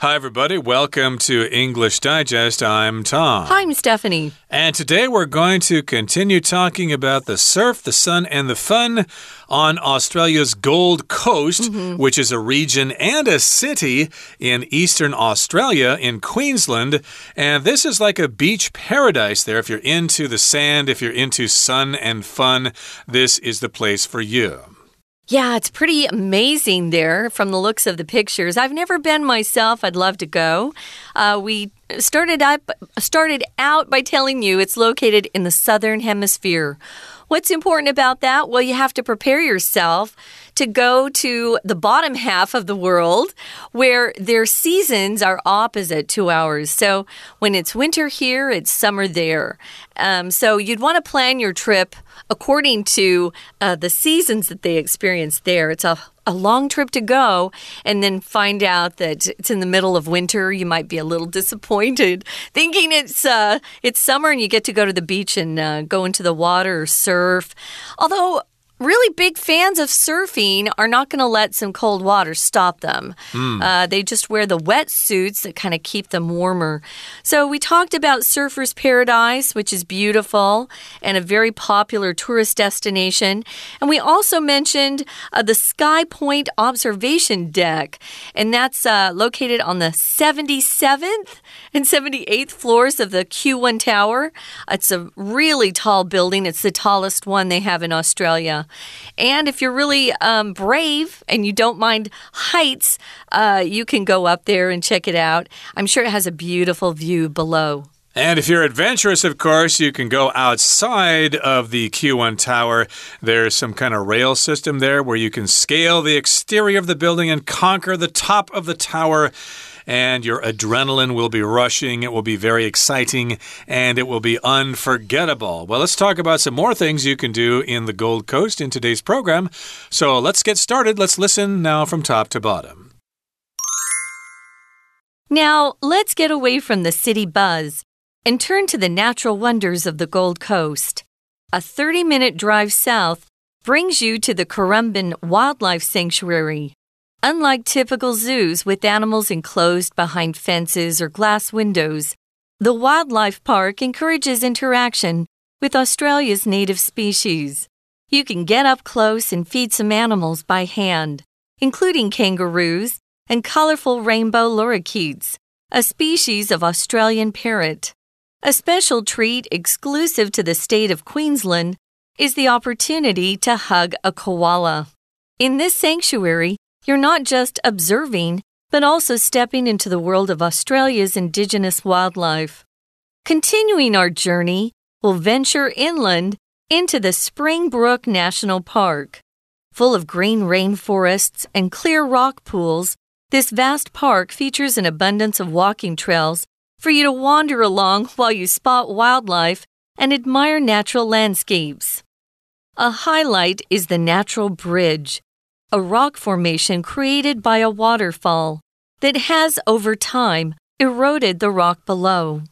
Hi, everybody. Welcome to English Digest. I'm Tom. Hi, I'm Stephanie. And today we're going to continue talking about the surf, the sun, and the fun on Australia's Gold Coast, mm -hmm. which is a region and a city in eastern Australia in Queensland. And this is like a beach paradise there. If you're into the sand, if you're into sun and fun, this is the place for you. Yeah, it's pretty amazing there from the looks of the pictures. I've never been myself. I'd love to go. Uh, we started up started out by telling you it's located in the southern hemisphere. What's important about that? Well, you have to prepare yourself to go to the bottom half of the world where their seasons are opposite to ours. So when it's winter here, it's summer there. Um, so you'd want to plan your trip according to uh, the seasons that they experience there. It's a a long trip to go and then find out that it's in the middle of winter, you might be a little disappointed, thinking it's uh, it's summer and you get to go to the beach and uh, go into the water or surf. Although really big fans of surfing are not going to let some cold water stop them. Mm. Uh, they just wear the wetsuits that kind of keep them warmer. So, we talked about Surfer's Paradise, which is beautiful and a very popular tourist destination. And we also mentioned uh, the Sky Point Observation Deck, and that's uh, located on the 77th and 78th floors of the Q1 Tower. It's a really tall building, it's the tallest one they have in Australia. And if you're really um, brave and you don't mind heights, uh, you can go up there and check it out. I'm sure it has a beautiful view below. And if you're adventurous, of course, you can go outside of the Q1 tower. There's some kind of rail system there where you can scale the exterior of the building and conquer the top of the tower and your adrenaline will be rushing. It will be very exciting and it will be unforgettable. Well, let's talk about some more things you can do in the Gold Coast in today's program. So let's get started. Let's listen now from top to bottom. Now, let's get away from the city buzz and turn to the natural wonders of the Gold Coast. A 30 minute drive south brings you to the Currumbin Wildlife Sanctuary. Unlike typical zoos with animals enclosed behind fences or glass windows, the wildlife park encourages interaction with Australia's native species. You can get up close and feed some animals by hand, including kangaroos and colorful rainbow lorikeets, a species of Australian parrot. A special treat exclusive to the state of Queensland is the opportunity to hug a koala. In this sanctuary, you're not just observing, but also stepping into the world of Australia's Indigenous wildlife. Continuing our journey, we'll venture inland into the Springbrook National Park. Full of green rainforests and clear rock pools, this vast park features an abundance of walking trails for you to wander along while you spot wildlife and admire natural landscapes. A highlight is the Natural Bridge, a rock formation created by a waterfall that has over time eroded the rock below.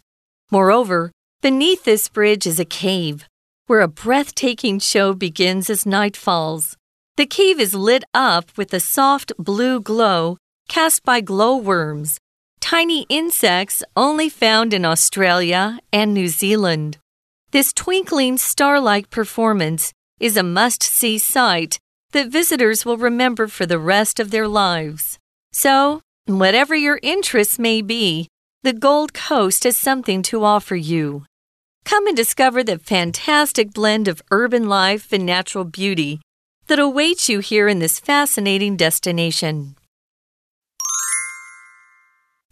Moreover, beneath this bridge is a cave where a breathtaking show begins as night falls. The cave is lit up with a soft blue glow cast by glowworms, tiny insects only found in Australia and New Zealand. This twinkling star like performance is a must see sight that visitors will remember for the rest of their lives. So, whatever your interests may be, the Gold Coast has something to offer you. Come and discover the fantastic blend of urban life and natural beauty that awaits you here in this fascinating destination.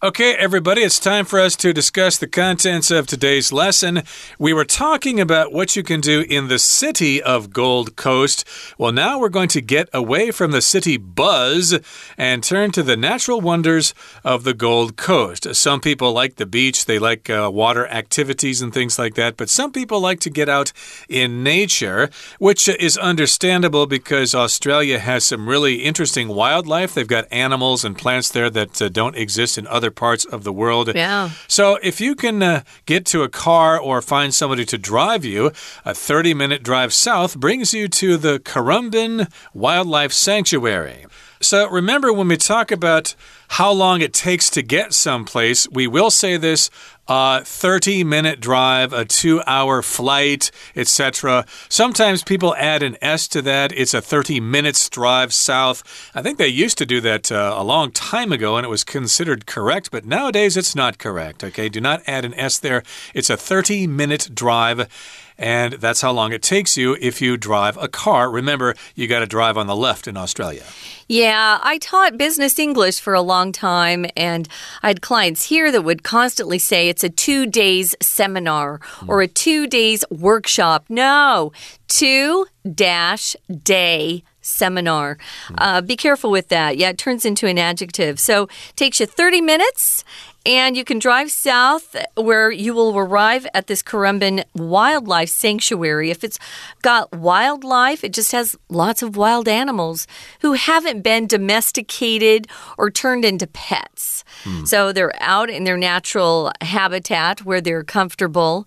Okay, everybody, it's time for us to discuss the contents of today's lesson. We were talking about what you can do in the city of Gold Coast. Well, now we're going to get away from the city buzz and turn to the natural wonders of the Gold Coast. Some people like the beach, they like uh, water activities and things like that, but some people like to get out in nature, which is understandable because Australia has some really interesting wildlife. They've got animals and plants there that uh, don't exist in other parts of the world. Yeah. So if you can uh, get to a car or find somebody to drive you, a 30 minute drive south brings you to the Currumbin Wildlife Sanctuary. So remember when we talk about how long it takes to get someplace, we will say this a 30 minute drive, a two hour flight, etc. Sometimes people add an S to that. It's a 30 minutes drive south. I think they used to do that uh, a long time ago and it was considered correct, but nowadays it's not correct. Okay, do not add an S there. It's a 30 minute drive and that's how long it takes you if you drive a car. Remember, you got to drive on the left in Australia. Yeah, I taught business English for a long time, and I had clients here that would constantly say it's a two days seminar or a two days workshop. No, two dash day seminar. Uh, be careful with that. Yeah, it turns into an adjective. So takes you 30 minutes and you can drive south where you will arrive at this Currumbin Wildlife Sanctuary. If it's got wildlife, it just has lots of wild animals who haven't been domesticated or turned into pets. Hmm. So they're out in their natural habitat where they're comfortable.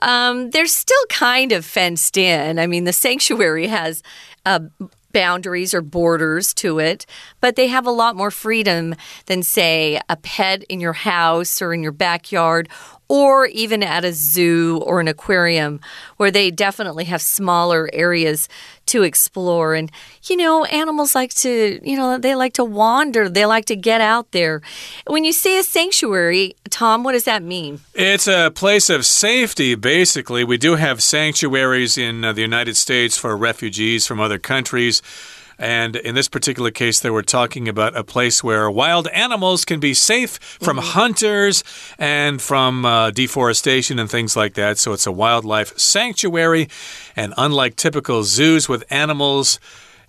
Um, they're still kind of fenced in. I mean, the sanctuary has uh, boundaries or borders to it, but they have a lot more freedom than, say, a pet in your house or in your backyard or even at a zoo or an aquarium where they definitely have smaller areas to explore. And, you know, animals like to, you know, they like to wander, they like to get out there. When you say a sanctuary, Tom, what does that mean? It's a place of safety, basically. We do have sanctuaries in uh, the United States for refugees from other countries. And in this particular case, they were talking about a place where wild animals can be safe from mm -hmm. hunters and from uh, deforestation and things like that. So it's a wildlife sanctuary. And unlike typical zoos with animals,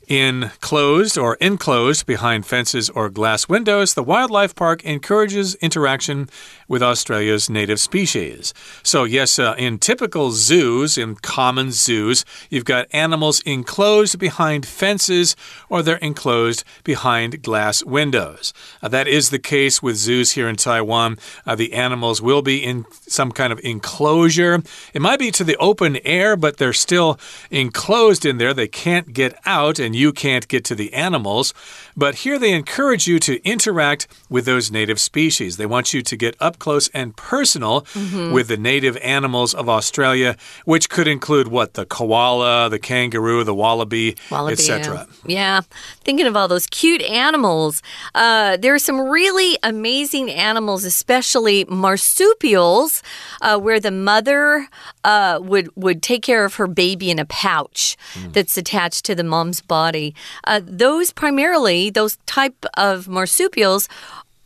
enclosed or enclosed behind fences or glass windows, the wildlife park encourages interaction with Australia's native species. So, yes, uh, in typical zoos, in common zoos, you've got animals enclosed behind fences or they're enclosed behind glass windows. Uh, that is the case with zoos here in Taiwan. Uh, the animals will be in some kind of enclosure. It might be to the open air, but they're still enclosed in there. They can't get out, and you can't get to the animals. But here they encourage you to interact with those native species. They want you to get up close and personal mm -hmm. with the native animals of Australia, which could include what? The koala, the kangaroo, the wallaby, wallaby etc. Yeah. Thinking of all those cute animals. Uh, there are some really amazing animals, especially marsupials, uh, where the mother uh, would, would take care of her baby in a pouch mm. that's attached to the mom's body body. Uh, those primarily, those type of marsupials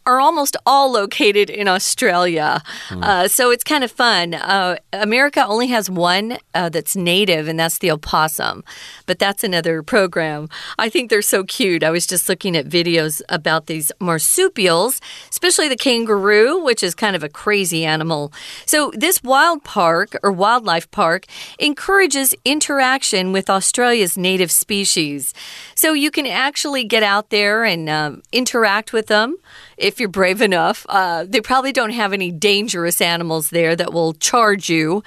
are almost all located in Australia. Mm. Uh, so it's kind of fun. Uh, America only has one uh, that's native, and that's the opossum. But that's another program. I think they're so cute. I was just looking at videos about these marsupials, especially the kangaroo, which is kind of a crazy animal. So this wild park or wildlife park encourages interaction with Australia's native species. So you can actually get out there and um, interact with them if you're brave enough. Uh, they probably don't have any dangerous animals there that will charge you.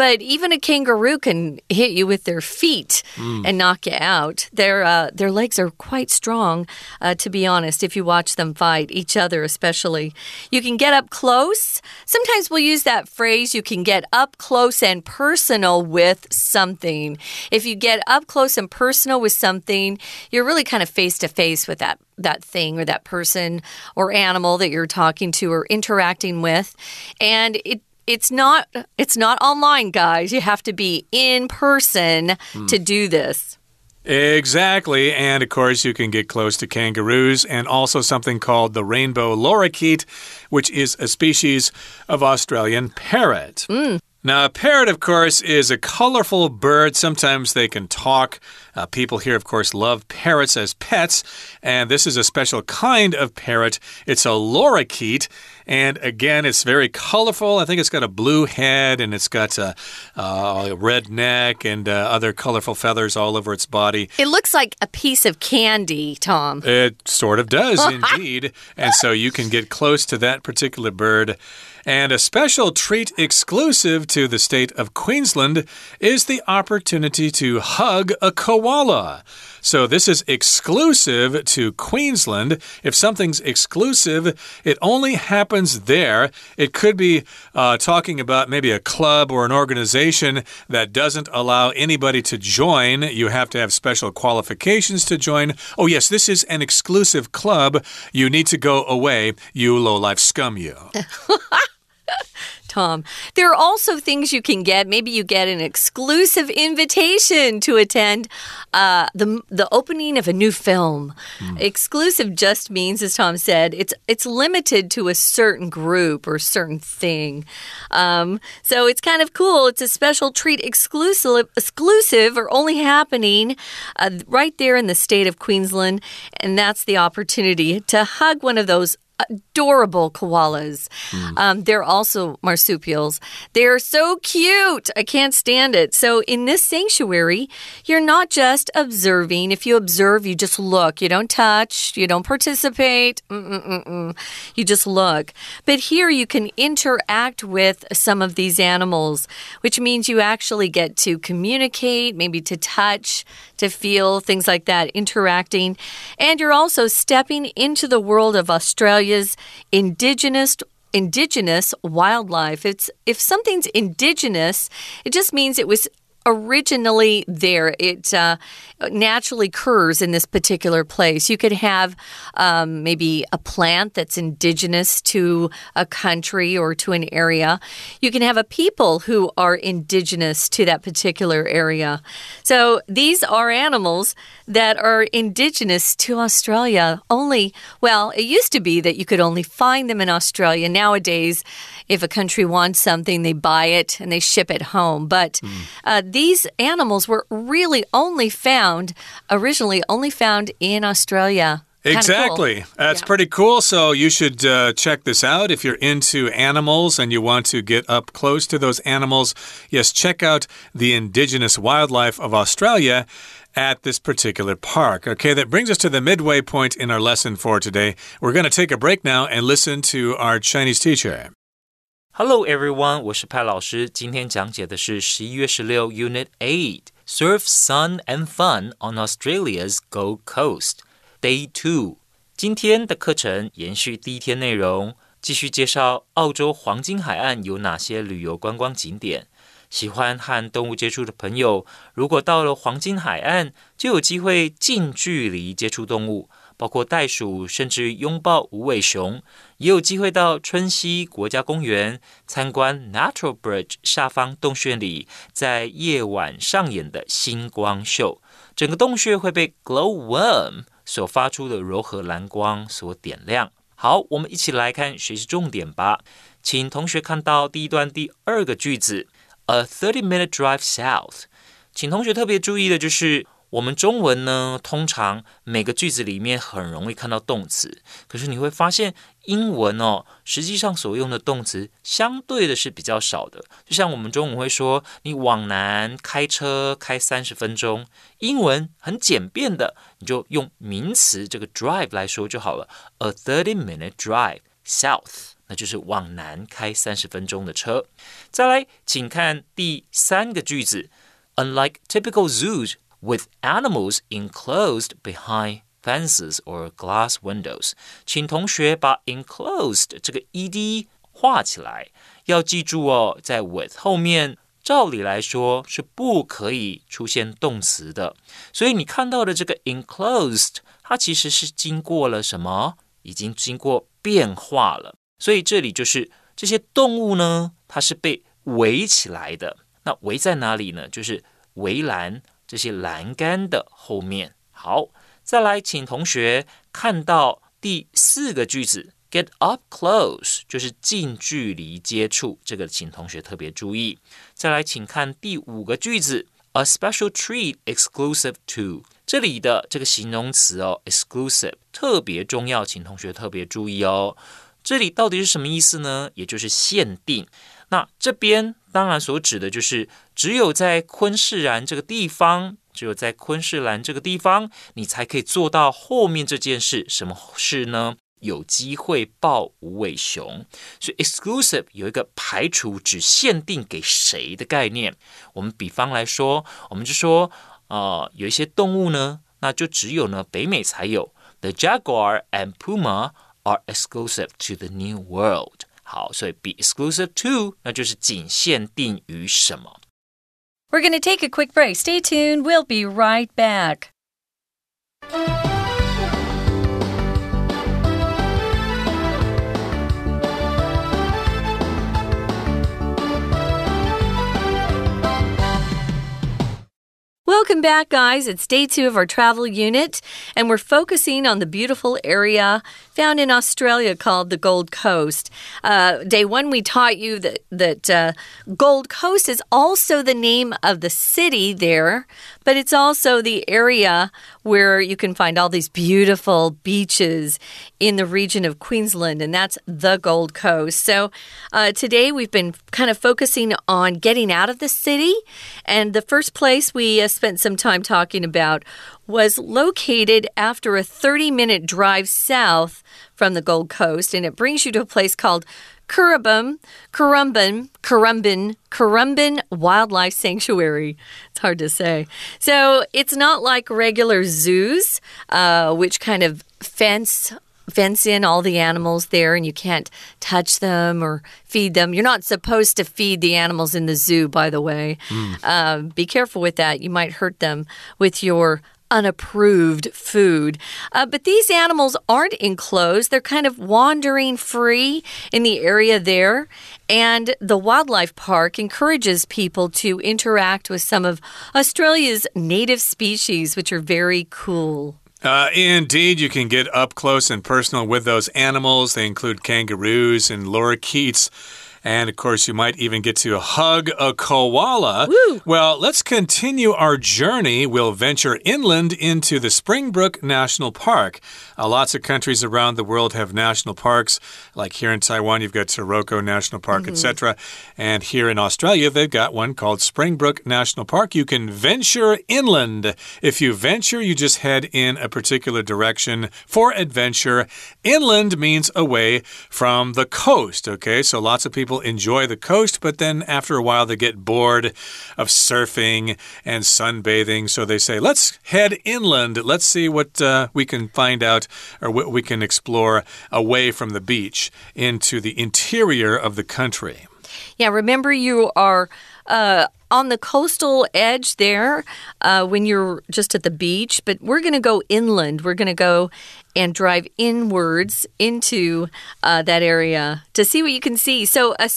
But even a kangaroo can hit you with their feet mm. and knock you out. Their uh, their legs are quite strong, uh, to be honest. If you watch them fight each other, especially, you can get up close. Sometimes we'll use that phrase. You can get up close and personal with something. If you get up close and personal with something, you're really kind of face to face with that that thing or that person or animal that you're talking to or interacting with and it it's not it's not online guys you have to be in person mm. to do this Exactly. And of course, you can get close to kangaroos and also something called the rainbow lorikeet, which is a species of Australian parrot. Mm. Now, a parrot, of course, is a colorful bird. Sometimes they can talk. Uh, people here, of course, love parrots as pets, and this is a special kind of parrot. It's a lorikeet, and again, it's very colorful. I think it's got a blue head and it's got a, a red neck and uh, other colorful feathers all over its body. It looks like a piece of candy, Tom. It sort of does, indeed. And so you can get close to that particular bird. And a special treat exclusive to the state of Queensland is the opportunity to hug a koala So this is exclusive to Queensland. If something's exclusive, it only happens there. It could be uh, talking about maybe a club or an organization that doesn't allow anybody to join. You have to have special qualifications to join. Oh, yes, this is an exclusive club. You need to go away, you low life scum, you. Tom. There are also things you can get. Maybe you get an exclusive invitation to attend uh, the the opening of a new film. Mm. Exclusive just means, as Tom said, it's it's limited to a certain group or certain thing. Um, so it's kind of cool. It's a special treat, exclusive, exclusive, or only happening uh, right there in the state of Queensland, and that's the opportunity to hug one of those adorable koalas. Mm. Um, they're also marsupials. They're so cute. I can't stand it. So, in this sanctuary, you're not just observing. If you observe, you just look. You don't touch, you don't participate. Mm -mm, you just look. But here, you can interact with some of these animals, which means you actually get to communicate, maybe to touch, to feel, things like that, interacting. And you're also stepping into the world of Australia's indigenous indigenous wildlife. It's if something's indigenous, it just means it was originally there. It uh, naturally occurs in this particular place. You could have um, maybe a plant that's indigenous to a country or to an area. You can have a people who are indigenous to that particular area. So these are animals that are indigenous to Australia. Only, well, it used to be that you could only find them in Australia. Nowadays, if a country wants something, they buy it and they ship it home. But mm. uh, these animals were really only found, originally only found in Australia. Exactly. Cool. That's yeah. pretty cool. So you should uh, check this out if you're into animals and you want to get up close to those animals. Yes, check out the indigenous wildlife of Australia at this particular park. Okay, that brings us to the midway point in our lesson for today. We're going to take a break now and listen to our Chinese teacher. Hello everyone，我是派老师。今天讲解的是十一月十六 Unit Eight Surf, Sun and Fun on Australia's Gold Coast Day Two。今天的课程延续第一天内容，继续介绍澳洲黄金海岸有哪些旅游观光景点。喜欢和动物接触的朋友，如果到了黄金海岸，就有机会近距离接触动物，包括袋鼠，甚至拥抱无尾熊。也有机会到春熙国家公园参观 Natural Bridge 下方洞穴里，在夜晚上演的星光秀。整个洞穴会被 Glowworm 所发出的柔和蓝光所点亮。好，我们一起来看学习重点吧。请同学看到第一段第二个句子。A thirty-minute drive south，请同学特别注意的就是，我们中文呢，通常每个句子里面很容易看到动词，可是你会发现英文哦，实际上所用的动词相对的是比较少的。就像我们中文会说，你往南开车开三十分钟，英文很简便的，你就用名词这个 drive 来说就好了。A thirty-minute drive south。那就是往南开三十分钟的车。再来，请看第三个句子：Unlike typical zoos with animals enclosed behind fences or glass windows，请同学把 enclosed 这个 ed 画起来。要记住哦，在 with 后面，照理来说是不可以出现动词的。所以你看到的这个 enclosed，它其实是经过了什么？已经经过变化了。所以这里就是这些动物呢，它是被围起来的。那围在哪里呢？就是围栏 这些栏杆的后面。好，再来，请同学看到第四个句子，get up close，就是近距离接触。这个请同学特别注意。再来，请看第五个句子，a special treat exclusive to。这里的这个形容词哦，exclusive 特别重要，请同学特别注意哦。这里到底是什么意思呢？也就是限定。那这边当然所指的就是只有在昆士兰这个地方，只有在昆士兰这个地方，你才可以做到后面这件事。什么事呢？有机会抱无尾熊。所以 exclusive 有一个排除，只限定给谁的概念。我们比方来说，我们就说呃，有一些动物呢，那就只有呢北美才有。The jaguar and puma are exclusive to the New World。好，所以 be exclusive to，那就是仅限定于什么。We're going to take a quick break. Stay tuned. We'll be right back. Welcome back, guys. It's day two of our travel unit, and we're focusing on the beautiful area found in Australia called the Gold Coast. Uh, day one, we taught you that, that uh, Gold Coast is also the name of the city there, but it's also the area where you can find all these beautiful beaches in the region of Queensland, and that's the Gold Coast. So uh, today we've been kind of focusing on getting out of the city, and the first place we uh, spent some time talking about was located after a 30 minute drive south from the Gold Coast, and it brings you to a place called Currumbin, Currumbin, Currumbin, Currumbin Wildlife Sanctuary. It's hard to say. So it's not like regular zoos, uh, which kind of fence fence in all the animals there and you can't touch them or feed them. You're not supposed to feed the animals in the zoo, by the way. Mm. Uh, be careful with that. You might hurt them with your unapproved food. Uh, but these animals aren't enclosed, they're kind of wandering free in the area there. And the wildlife park encourages people to interact with some of Australia's native species, which are very cool. Uh, indeed, you can get up close and personal with those animals. They include kangaroos and lorikeets. And of course, you might even get to hug a koala. Woo. Well, let's continue our journey. We'll venture inland into the Springbrook National Park. Uh, lots of countries around the world have national parks. Like here in Taiwan, you've got Taroko National Park, mm -hmm. etc. And here in Australia, they've got one called Springbrook National Park. You can venture inland. If you venture, you just head in a particular direction for adventure. Inland means away from the coast, okay? So lots of people people enjoy the coast, but then after a while they get bored of surfing and sunbathing. So they say, let's head inland. Let's see what uh, we can find out or what we can explore away from the beach into the interior of the country. Yeah, remember you are. Uh, on the coastal edge there uh, when you're just at the beach, but we're going to go inland. We're going to go and drive inwards into uh, that area to see what you can see. So uh,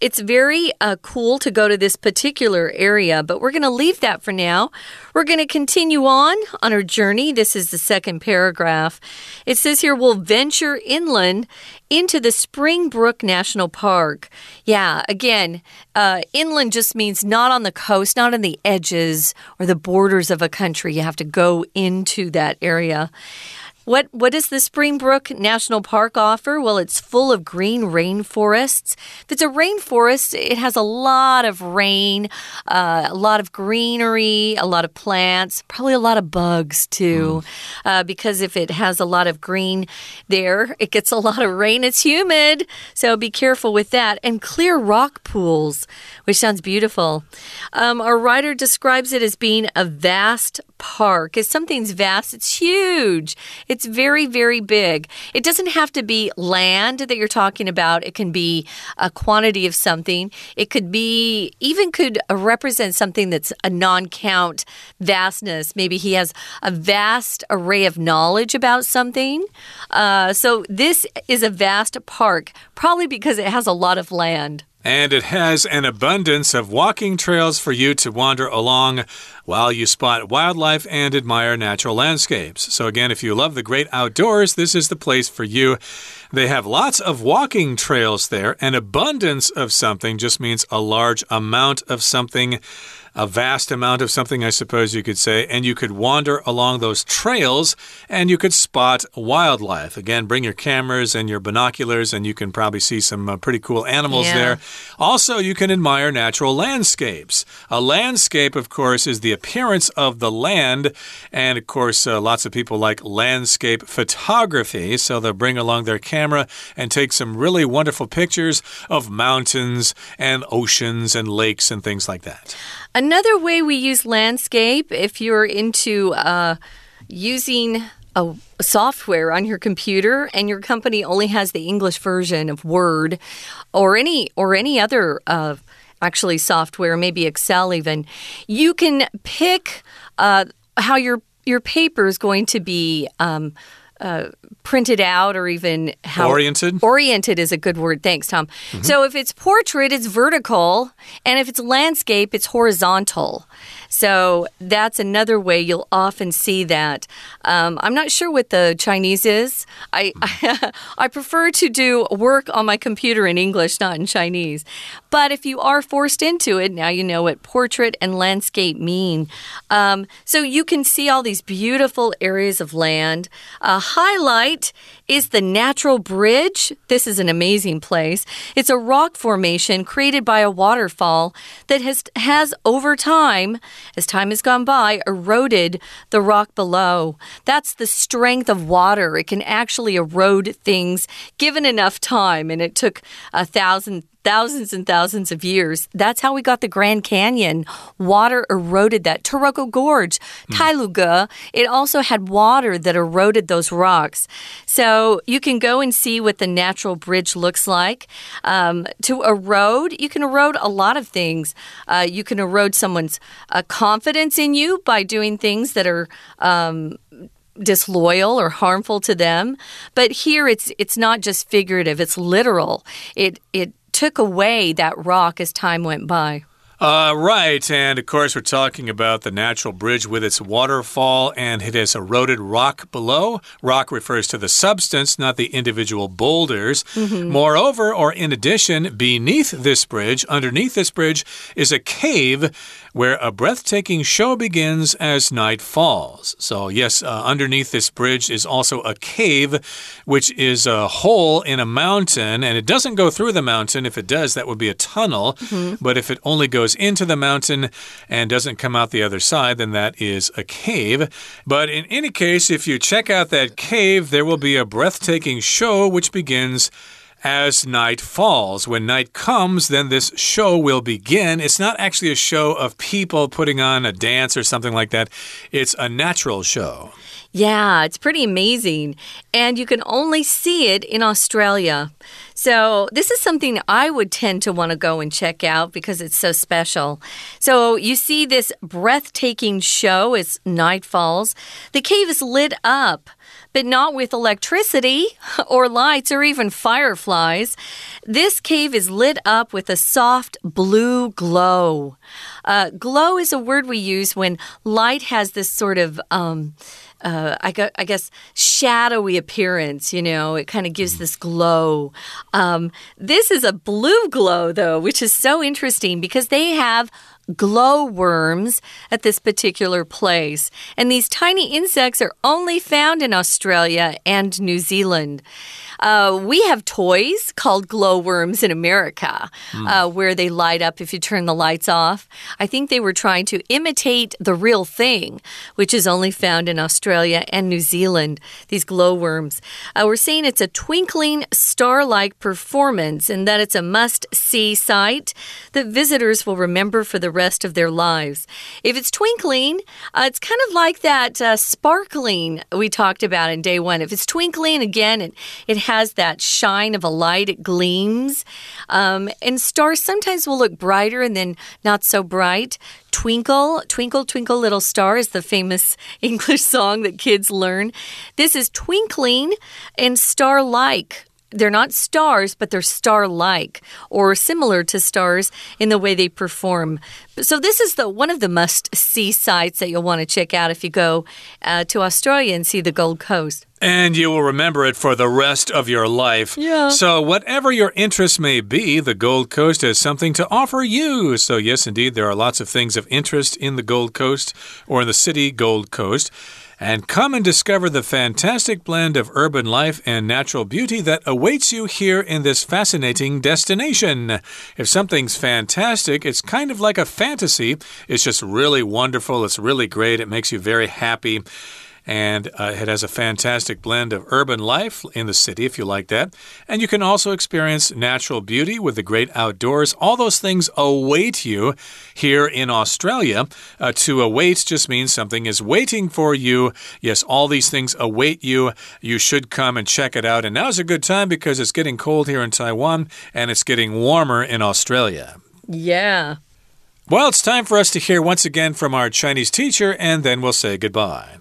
it's very uh, cool to go to this particular area, but we're going to leave that for now. We're going to continue on on our journey. This is the second paragraph. It says here we'll venture inland into the Springbrook National Park. Yeah, again, uh, inland just means not on the coast, not on the edges or the borders of a country. You have to go into that area. What what does the Springbrook National Park offer? Well, it's full of green rainforests. If it's a rainforest, it has a lot of rain, uh, a lot of greenery, a lot of plants, probably a lot of bugs too. Mm. Uh, because if it has a lot of green there, it gets a lot of rain. It's humid, so be careful with that. And clear rock pools, which sounds beautiful. Um, our writer describes it as being a vast park. If something's vast, it's huge. It's very, very big. It doesn't have to be land that you're talking about. It can be a quantity of something. It could be, even could represent something that's a non count vastness. Maybe he has a vast array of knowledge about something. Uh, so this is a vast park, probably because it has a lot of land. And it has an abundance of walking trails for you to wander along while you spot wildlife and admire natural landscapes. So, again, if you love the great outdoors, this is the place for you. They have lots of walking trails there. An abundance of something just means a large amount of something a vast amount of something, I suppose you could say, and you could wander along those trails and you could spot wildlife. Again, bring your cameras and your binoculars, and you can probably see some uh, pretty cool animals yeah. there. Also, you can admire natural landscapes. A landscape, of course, is the appearance of the land, and of course, uh, lots of people like landscape photography, so they'll bring along their camera and take some really wonderful pictures of mountains and oceans and lakes and things like that. Another way we use landscape, if you're into uh, using a software on your computer and your company only has the English version of Word or any or any other uh, actually software, maybe Excel even, you can pick uh, how your your paper is going to be. Um, uh, printed out or even how oriented oriented is a good word thanks tom mm -hmm. so if it's portrait it's vertical and if it's landscape it's horizontal so that's another way you'll often see that. Um, I'm not sure what the Chinese is. I, I, I prefer to do work on my computer in English, not in Chinese. But if you are forced into it, now you know what portrait and landscape mean. Um, so you can see all these beautiful areas of land. A highlight is the Natural Bridge. This is an amazing place. It's a rock formation created by a waterfall that has, has over time as time has gone by, eroded the rock below. That's the strength of water. It can actually erode things given enough time, and it took a thousand thousands and thousands of years. That's how we got the Grand Canyon. Water eroded that. Taroko Gorge, mm. It also had water that eroded those rocks. So you can go and see what the natural bridge looks like. Um, to erode, you can erode a lot of things. Uh, you can erode someone's uh, confidence in you by doing things that are. Um, disloyal or harmful to them but here it's it's not just figurative it's literal it it took away that rock as time went by. Uh, right, and of course, we're talking about the natural bridge with its waterfall and it has eroded rock below. Rock refers to the substance, not the individual boulders. Mm -hmm. Moreover, or in addition, beneath this bridge, underneath this bridge, is a cave where a breathtaking show begins as night falls. So, yes, uh, underneath this bridge is also a cave, which is a hole in a mountain, and it doesn't go through the mountain. If it does, that would be a tunnel. Mm -hmm. But if it only goes into the mountain and doesn't come out the other side, then that is a cave. But in any case, if you check out that cave, there will be a breathtaking show which begins as night falls. When night comes, then this show will begin. It's not actually a show of people putting on a dance or something like that, it's a natural show. Yeah, it's pretty amazing. And you can only see it in Australia. So, this is something I would tend to want to go and check out because it's so special. So, you see this breathtaking show as night falls. The cave is lit up but not with electricity or lights or even fireflies. This cave is lit up with a soft blue glow. Uh, glow is a word we use when light has this sort of. Um, uh, I, I, guess, shadowy appearance. You know, it kind of gives this glow. Um, this is a blue glow, though, which is so interesting because they have glowworms at this particular place. And these tiny insects are only found in Australia and New Zealand. Uh, we have toys called glowworms in America, mm. uh, where they light up if you turn the lights off. I think they were trying to imitate the real thing, which is only found in Australia and New Zealand, these glowworms. Uh, we're saying it's a twinkling star like performance and that it's a must see sight that visitors will remember for the rest of their lives. If it's twinkling, uh, it's kind of like that uh, sparkling we talked about in day one. If it's twinkling, again, it, it has that shine of a light, it gleams. Um, and stars sometimes will look brighter and then not so bright. Twinkle, Twinkle, Twinkle Little Star is the famous English song that kids learn. This is twinkling and star like they're not stars, but they're star like or similar to stars in the way they perform. So this is the one of the must see sites that you'll want to check out if you go uh, to Australia and see the Gold Coast. And you will remember it for the rest of your life. Yeah. So, whatever your interests may be, the Gold Coast has something to offer you. So, yes, indeed, there are lots of things of interest in the Gold Coast or in the city Gold Coast and come and discover the fantastic blend of urban life and natural beauty that awaits you here in this fascinating destination. If something's fantastic, it's kind of like a fantasy. It's just really wonderful, it's really great, it makes you very happy. And uh, it has a fantastic blend of urban life in the city, if you like that. And you can also experience natural beauty with the great outdoors. All those things await you here in Australia. Uh, to await just means something is waiting for you. Yes, all these things await you. You should come and check it out. And now's a good time because it's getting cold here in Taiwan and it's getting warmer in Australia. Yeah. Well, it's time for us to hear once again from our Chinese teacher, and then we'll say goodbye.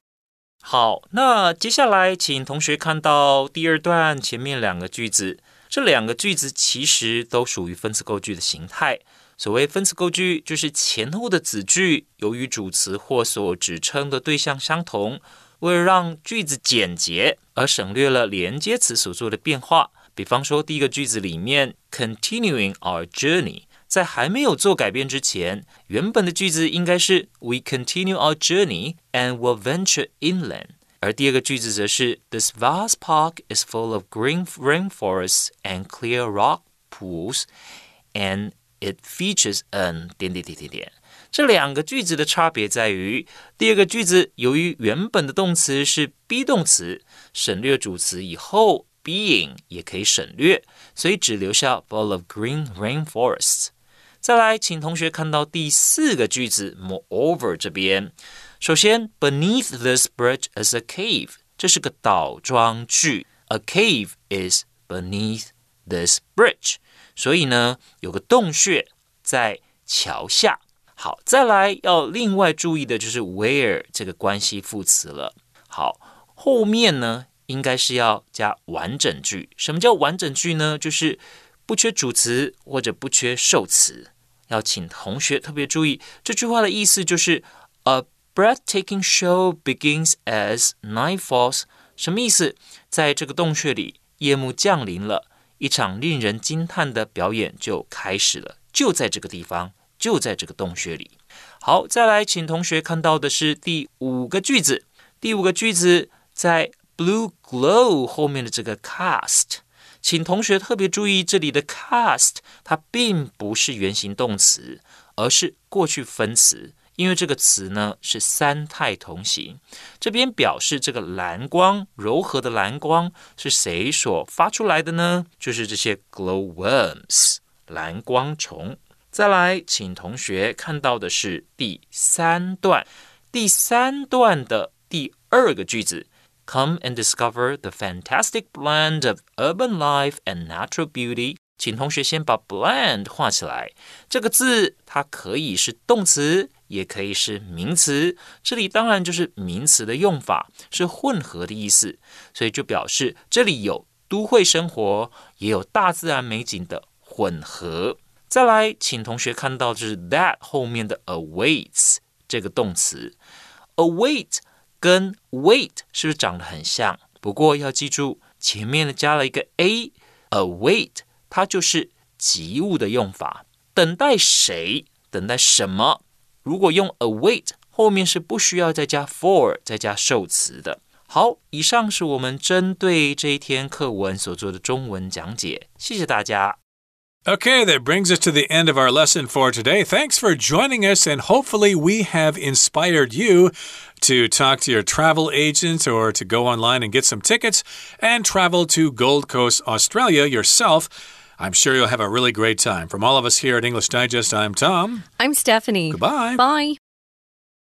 好，那接下来请同学看到第二段前面两个句子，这两个句子其实都属于分词构句的形态。所谓分词构句，就是前后的子句由于主词或所指称的对象相同，为了让句子简洁而省略了连接词所做的变化。比方说，第一个句子里面，continuing our journey。在还没有做改变之前，原本的句子应该是 We continue our journey and will venture inland。而第二个句子则是 This vast park is full of green rainforests and clear rock pools, and it features an 点点点点点。这两个句子的差别在于，第二个句子由于原本的动词是 be 动词，省略主词以后，being 也可以省略，所以只留下 full of green rainforests。 再来，请同学看到第四个句子，moreover 这边。首先，beneath this bridge is a cave，这是个倒装句，a cave is beneath this bridge，所以呢，有个洞穴在桥下。好，再来要另外注意的就是 where 这个关系副词了。好，后面呢应该是要加完整句。什么叫完整句呢？就是不缺主词或者不缺受词。要请同学特别注意这句话的意思，就是 A breathtaking show begins as night falls。什么意思？在这个洞穴里，夜幕降临了，一场令人惊叹的表演就开始了。就在这个地方，就在这个洞穴里。好，再来，请同学看到的是第五个句子。第五个句子在 blue glow 后面的这个 cast。请同学特别注意，这里的 cast 它并不是原形动词，而是过去分词。因为这个词呢是三态同形，这边表示这个蓝光柔和的蓝光是谁所发出来的呢？就是这些 glowworms 蓝光虫。再来，请同学看到的是第三段，第三段的第二个句子。Come and discover the fantastic blend of urban life and natural beauty。请同学先把 blend 画起来。这个字它可以是动词，也可以是名词。这里当然就是名词的用法，是混合的意思，所以就表示这里有都会生活，也有大自然美景的混合。再来，请同学看到就是 that 后面的 awaits 这个动词，await。 跟 wait 是不是长得很像？不过要记住，前面呢加了一个 a，await 它就是及物的用法，等待谁？等待什么？如果用 await，后面是不需要再加 for，再加受词的。好，以上是我们针对这一天课文所做的中文讲解，谢谢大家。Okay, that brings us to the end of our lesson for today. Thanks for joining us, and hopefully, we have inspired you to talk to your travel agent or to go online and get some tickets and travel to Gold Coast, Australia yourself. I'm sure you'll have a really great time. From all of us here at English Digest, I'm Tom. I'm Stephanie. Goodbye. Bye.